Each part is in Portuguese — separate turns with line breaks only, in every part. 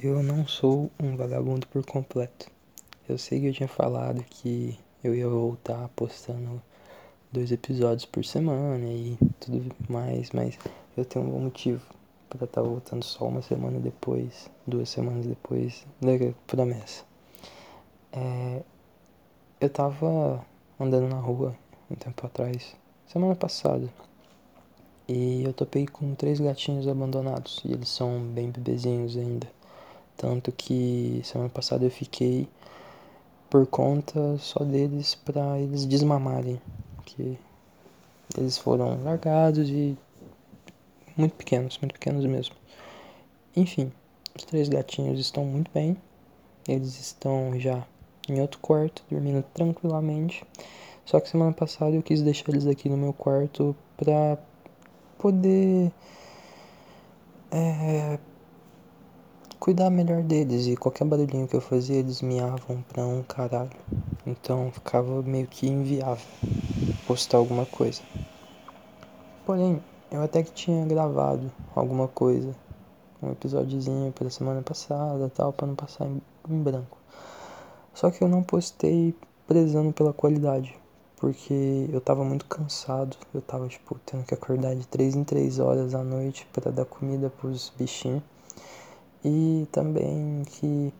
Eu não sou um vagabundo por completo. Eu sei que eu tinha falado que eu ia voltar postando dois episódios por semana e tudo mais, mas eu tenho um bom motivo para estar tá voltando só uma semana depois, duas semanas depois da promessa. É, eu tava andando na rua um tempo atrás, semana passada, e eu topei com três gatinhos abandonados e eles são bem bebezinhos ainda. Tanto que semana passada eu fiquei por conta só deles para eles desmamarem, que eles foram largados e muito pequenos, muito pequenos mesmo. Enfim, os três gatinhos estão muito bem. Eles estão já em outro quarto, dormindo tranquilamente. Só que semana passada eu quis deixar eles aqui no meu quarto pra poder é, cuidar melhor deles e qualquer barulhinho que eu fazia eles miavam pra um caralho. Então ficava meio que inviável postar alguma coisa. Porém, eu até que tinha gravado alguma coisa, um episódiozinho pela semana passada, tal, para não passar em, em branco. Só que eu não postei prezando pela qualidade, porque eu tava muito cansado, eu tava tipo tendo que acordar de 3 em 3 horas à noite para dar comida pros bichinhos. E também que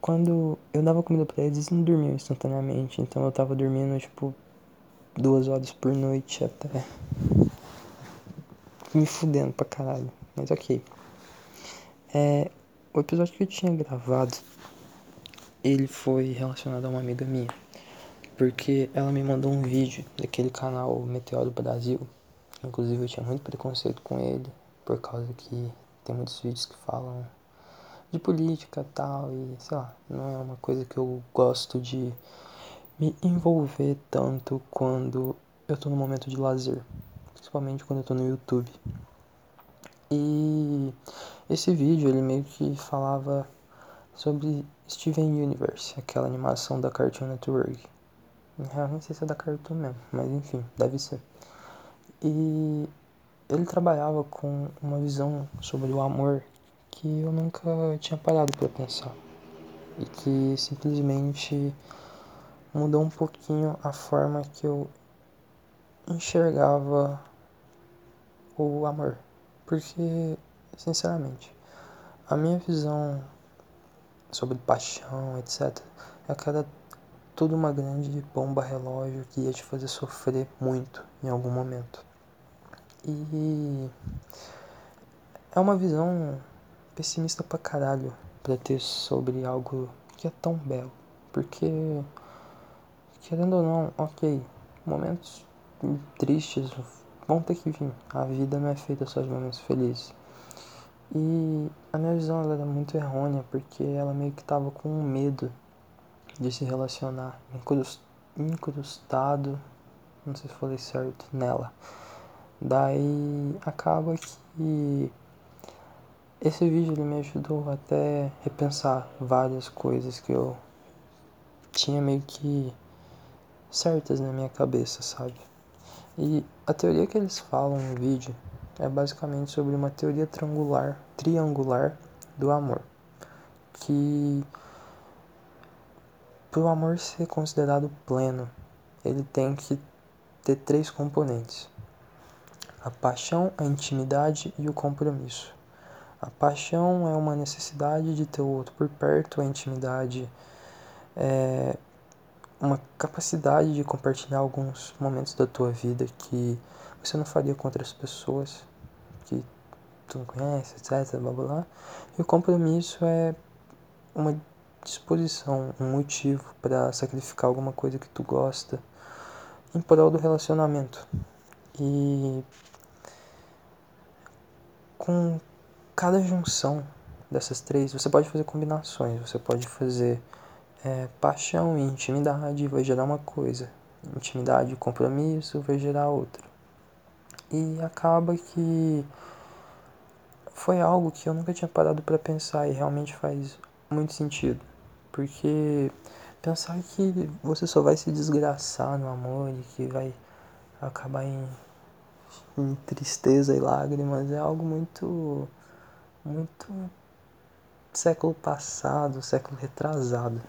quando eu dava comida pra eles, eles não dormiam instantaneamente. Então eu tava dormindo tipo duas horas por noite até. Me fudendo pra caralho. Mas ok. É, o episódio que eu tinha gravado, ele foi relacionado a uma amiga minha. Porque ela me mandou um vídeo daquele canal Meteoro Brasil. Inclusive eu tinha muito preconceito com ele, por causa que tem muitos vídeos que falam de política tal, e sei lá, não é uma coisa que eu gosto de me envolver tanto quando eu tô no momento de lazer, principalmente quando eu tô no YouTube. E esse vídeo ele meio que falava sobre Steven Universe, aquela animação da Cartoon Network. Eu nem sei se é da Cartoon mesmo, mas enfim, deve ser. E ele trabalhava com uma visão sobre o amor que eu nunca tinha parado para pensar e que simplesmente mudou um pouquinho a forma que eu enxergava o amor. Porque, sinceramente, a minha visão sobre paixão, etc., é que era tudo uma grande bomba relógio que ia te fazer sofrer muito em algum momento. E é uma visão pessimista pra caralho pra ter sobre algo que é tão belo. Porque, querendo ou não, ok, momentos tristes vão ter que vir. A vida não é feita só de momentos felizes. E a minha visão era muito errônea porque ela meio que tava com medo de se relacionar incrustado, não sei se falei certo, nela. Daí acaba que esse vídeo ele me ajudou até repensar várias coisas que eu tinha meio que certas na minha cabeça, sabe? E a teoria que eles falam no vídeo é basicamente sobre uma teoria triangular, triangular do amor, que para o amor ser considerado pleno, ele tem que ter três componentes a paixão, a intimidade e o compromisso. A paixão é uma necessidade de ter o outro por perto, a intimidade é uma capacidade de compartilhar alguns momentos da tua vida que você não faria com outras pessoas que tu não conhece, etc, blá blá. E o compromisso é uma disposição, um motivo para sacrificar alguma coisa que tu gosta em prol do relacionamento. E com cada junção dessas três, você pode fazer combinações. Você pode fazer é, paixão e intimidade, vai gerar uma coisa. Intimidade e compromisso vai gerar outra. E acaba que foi algo que eu nunca tinha parado para pensar e realmente faz muito sentido. Porque pensar que você só vai se desgraçar no amor e que vai acabar em tristeza e lágrimas é algo muito muito século passado, século retrasado.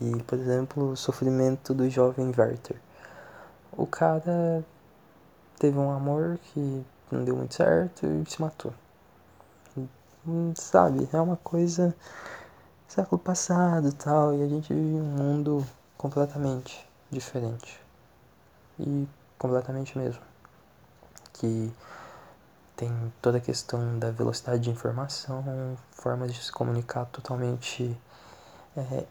E, por exemplo, o sofrimento do jovem Werther. O cara teve um amor que não deu muito certo e se matou. Sabe, é uma coisa século passado tal, e a gente vive um mundo completamente diferente. E completamente mesmo. Que tem toda a questão da velocidade de informação, formas de se comunicar totalmente é,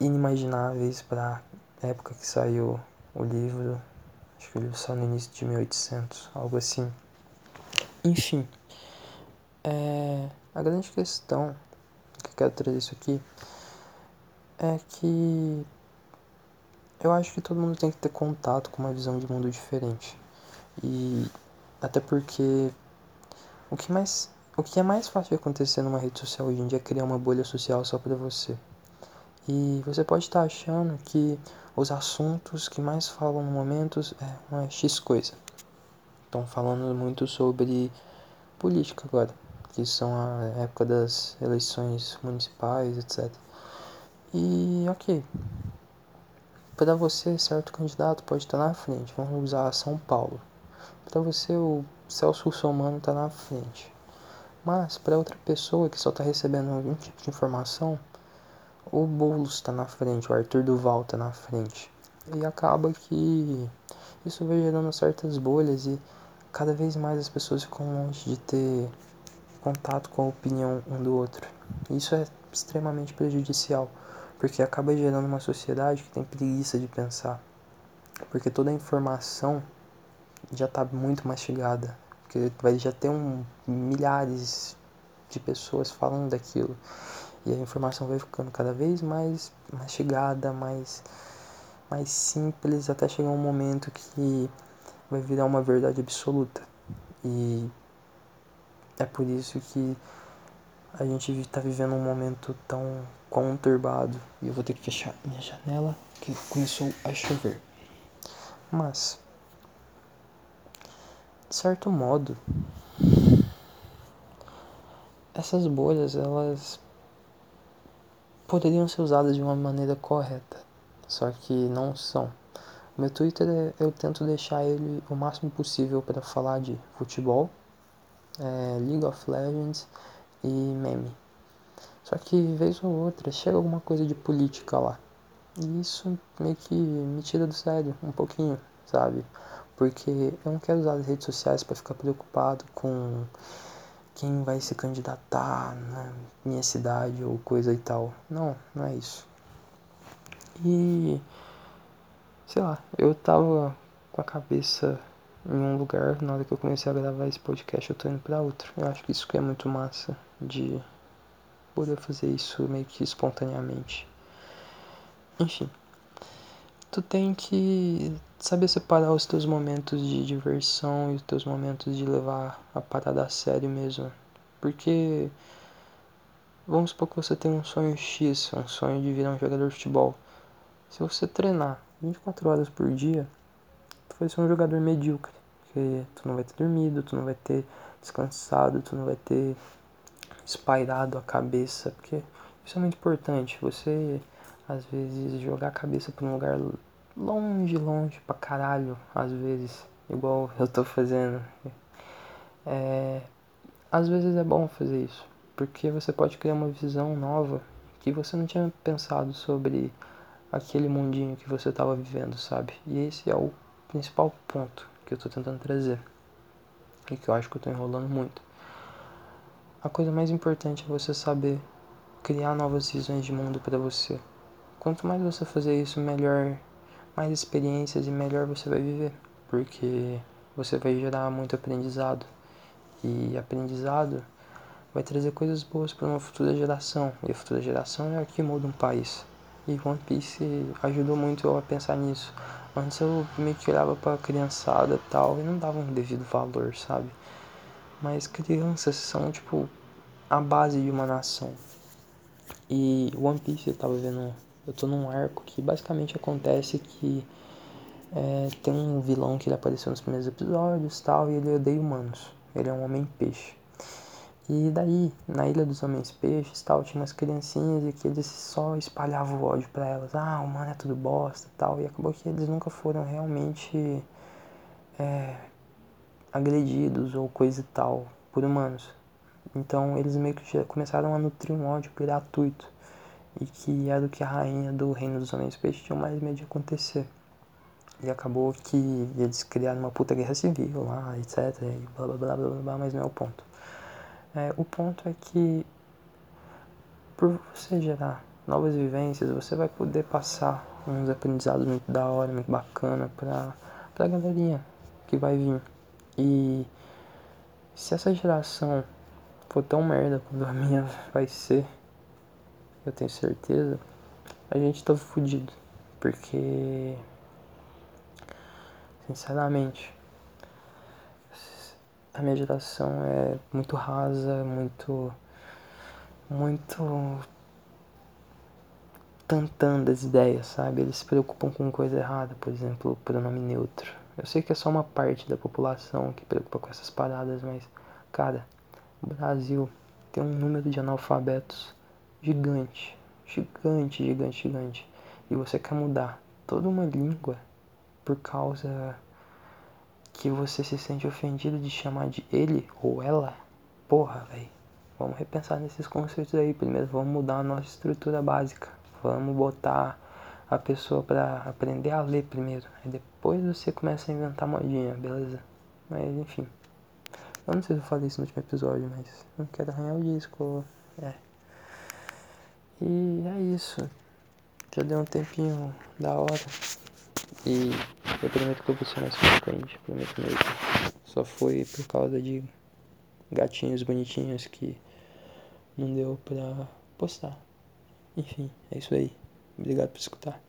inimagináveis para a época que saiu o livro. Acho que o livro saiu no início de 1800, algo assim. Enfim, é, a grande questão que eu quero trazer isso aqui é que eu acho que todo mundo tem que ter contato com uma visão de mundo diferente. E até porque o que mais o que é mais fácil de acontecer numa rede social hoje em dia é criar uma bolha social só para você. E você pode estar achando que os assuntos que mais falam no momento é uma X coisa. Estão falando muito sobre política agora, que são a época das eleições municipais, etc. E ok, para você certo candidato pode estar na frente. Vamos usar São Paulo. Para você o Celso Russomano está na frente. Mas para outra pessoa que só está recebendo algum tipo de informação, o Boulos está na frente, o Arthur Duval está na frente. E acaba que isso vai gerando certas bolhas e cada vez mais as pessoas ficam longe de ter contato com a opinião um do outro. Isso é extremamente prejudicial, porque acaba gerando uma sociedade que tem preguiça de pensar. Porque toda a informação já está muito mastigada, porque vai já ter um, milhares de pessoas falando daquilo. E a informação vai ficando cada vez mais mastigada, mais mais simples até chegar um momento que vai virar uma verdade absoluta. E é por isso que a gente está vivendo um momento tão conturbado. E eu vou ter que fechar minha janela que começou a chover. Mas, certo modo, essas bolhas elas poderiam ser usadas de uma maneira correta só que não são. Meu Twitter é, eu tento deixar ele o máximo possível para falar de futebol, é, League of Legends e meme. Só que vez ou outra chega alguma coisa de política lá. E isso meio que me tira do sério um pouquinho, sabe? Porque eu não quero usar as redes sociais para ficar preocupado com quem vai se candidatar na minha cidade ou coisa e tal. Não, não é isso. E sei lá, eu tava com a cabeça em um lugar, na hora que eu comecei a gravar esse podcast eu tô indo pra outro. Eu acho que isso que é muito massa de poder fazer isso meio que espontaneamente. Enfim, tu tem que saber separar os teus momentos de diversão e os teus momentos de levar a parada a sério mesmo. Porque vamos supor que você tem um sonho X, um sonho de virar um jogador de futebol. Se você treinar 24 horas por dia, tu vai ser um jogador medíocre. Porque tu não vai ter dormido, tu não vai ter descansado, tu não vai ter espairado a cabeça. Porque isso é muito importante. Você, às vezes, jogar a cabeça pra um lugar longe, longe pra caralho, às vezes, igual eu tô fazendo. É, às vezes é bom fazer isso, porque você pode criar uma visão nova que você não tinha pensado sobre aquele mundinho que você estava vivendo, sabe? E esse é o principal ponto que eu estou tentando trazer e que eu acho que eu estou enrolando muito. A coisa mais importante é você saber criar novas visões de mundo para você. Quanto mais você fazer isso, melhor, mais experiências e melhor você vai viver, porque você vai gerar muito aprendizado e aprendizado vai trazer coisas boas para uma futura geração e a futura geração é a que muda um país. E One Piece ajudou muito eu a pensar nisso. Antes eu que olhava pra criançada e tal e não dava um devido valor, sabe? Mas crianças são, tipo, a base de uma nação. E One Piece eu tava vendo. Eu tô num arco que basicamente acontece que é, tem um vilão que ele apareceu nos primeiros episódios tal, e ele odeia humanos. Ele é um homem peixe. E daí, na Ilha dos Homens Peixes tal, tinha umas criancinhas e que eles só espalhavam o ódio pra elas. Ah, humano é tudo bosta tal. E acabou que eles nunca foram realmente é, agredidos ou coisa e tal por humanos. Então eles meio que começaram a nutrir um ódio gratuito. E que era o que a rainha do reino dos homens peixes tinha mais medo de acontecer. E acabou que eles criaram uma puta guerra civil lá, etc. E blá blá blá blá blá, mas não é o ponto. É, o ponto é que por você gerar novas vivências, você vai poder passar uns aprendizados muito da hora, muito bacana pra, pra galerinha que vai vir. E se essa geração for tão merda quanto a minha vai ser, eu tenho certeza, a gente tá fudido. Porque sinceramente a minha geração é muito rasa, muito. muito. tantando as ideias, sabe? Eles se preocupam com coisa errada, por exemplo, pronome neutro. Eu sei que é só uma parte da população que preocupa com essas paradas, mas, cara, o Brasil tem um número de analfabetos gigante. Gigante, gigante, gigante. E você quer mudar toda uma língua por causa que você se sente ofendido de chamar de ele ou ela, porra, velho. Vamos repensar nesses conceitos aí. Primeiro, vamos mudar a nossa estrutura básica. Vamos botar a pessoa para aprender a ler primeiro. Aí depois você começa a inventar modinha, beleza? Mas enfim. Eu não sei se eu falei isso no último episódio, mas não quero arranhar o disco. É. E é isso. Já deu um tempinho da hora. E eu prometo que eu vou ser mais frequente, prometo mesmo. Só foi por causa de gatinhos bonitinhos que não deu pra postar. Enfim, é isso aí. Obrigado por escutar.